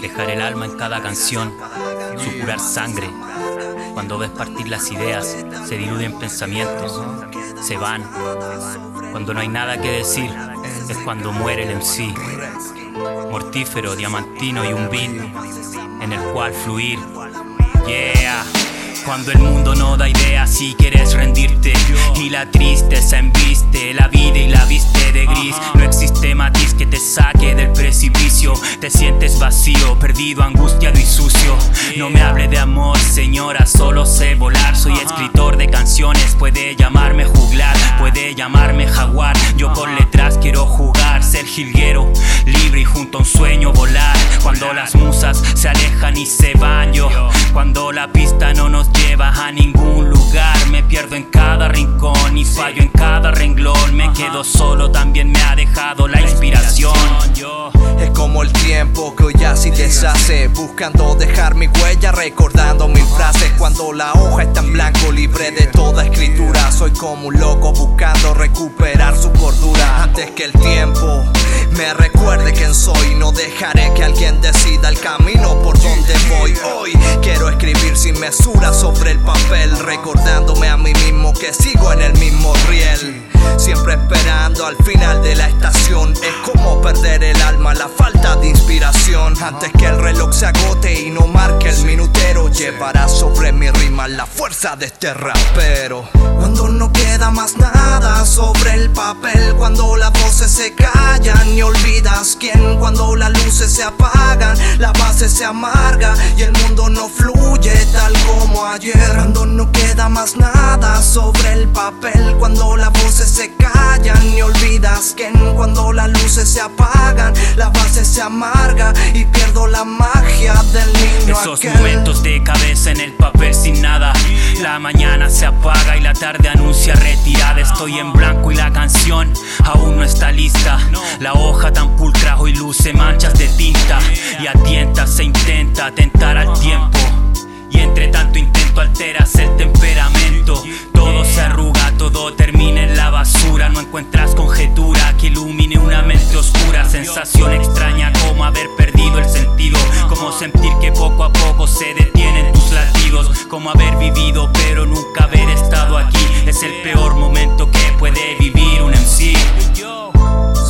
Dejar el alma en cada canción, supurar sangre. Cuando ves partir las ideas, se diluyen pensamientos, se van. Cuando no hay nada que decir, es cuando muere el MC. Mortífero, diamantino y un beat en el cual fluir. Yeah. Cuando el mundo no da idea si quieres rendirte Y la tristeza embiste la vida Te sientes vacío, perdido, angustiado y sucio. No me hable de amor señora, solo sé volar. Soy escritor de canciones, puede llamarme juglar Puede llamarme jaguar, yo con letras quiero jugar Ser jilguero, libre y junto a un sueño volar. Cuando las musas se alejan y se van yo Cuando la pista no nos lleva a ningún lugar. Me pierdo en cada rincón y fallo en cada renglón. Me quedo solo, también me ha dejado la inspiración. Como el tiempo que hoy ya sí deshace. Buscando dejar mi huella, recordando mis frases. Cuando la hoja está en blanco, libre de toda escritura. Soy como un loco buscando recuperar su cordura. Antes que el tiempo me recuerde quién soy. No dejaré que alguien decida el camino por donde voy. Hoy quiero escribir sin mesura sobre el papel, recordándome a mí mismo que sigo en el mismo riel. Siempre esperando al final de la estación. Es como perder el alma, la falta de inspiración. Antes que el reloj se agote y no marque el minutero, llevará sobre mi rima la fuerza de este rapero. Cuando no queda más cuando las luces se apagan, la base se amarga y el mundo no fluye tal como ayer. Cuando no queda más nada sobre el papel, cuando las voces se callan y olvidas quién, cuando las luces se apagan, la base se amarga y pierdo la magia del niño. Esos momentos de cabeza en el papel la mañana se apaga y la tarde anuncia retirada. Estoy en blanco y la canción aún no está lista. La hoja tan pulcra hoy luce manchas de tinta y a tientas se intenta atentar al tiempo. Y entre tanto intento alteras el temperamento. Todo se arruga, todo termina en la basura. No encuentras conjetura que ilumine una mente oscura. Sensación extraña como haber perdido el sentido. Como sentir que poco a poco se detienen tus latidos. Como haber vivido pero nunca haber estado aquí. Es el peor momento que puede vivir un MC.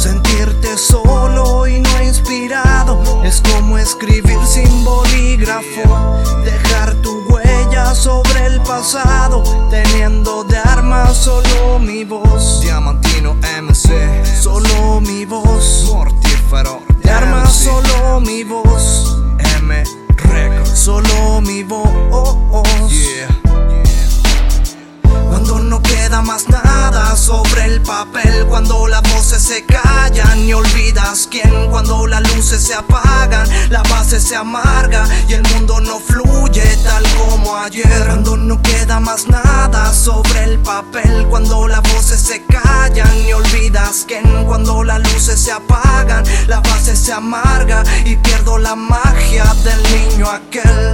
Sentirte solo y no inspirado es como escribir sin bolígrafo. Dejar tu huella sobre el pasado, teniendo de arma solo mi voz. Diamantino MC, solo mi voz. Más nada sobre el papel, cuando las voces se callan y olvidas quién, cuando las luces se apagan, la base se amarga y el mundo no fluye tal como ayer. Cuando no queda más nada sobre el papel, cuando las voces se callan y olvidas quién, cuando las luces se apagan, la base se amarga y pierdo la magia del niño aquel.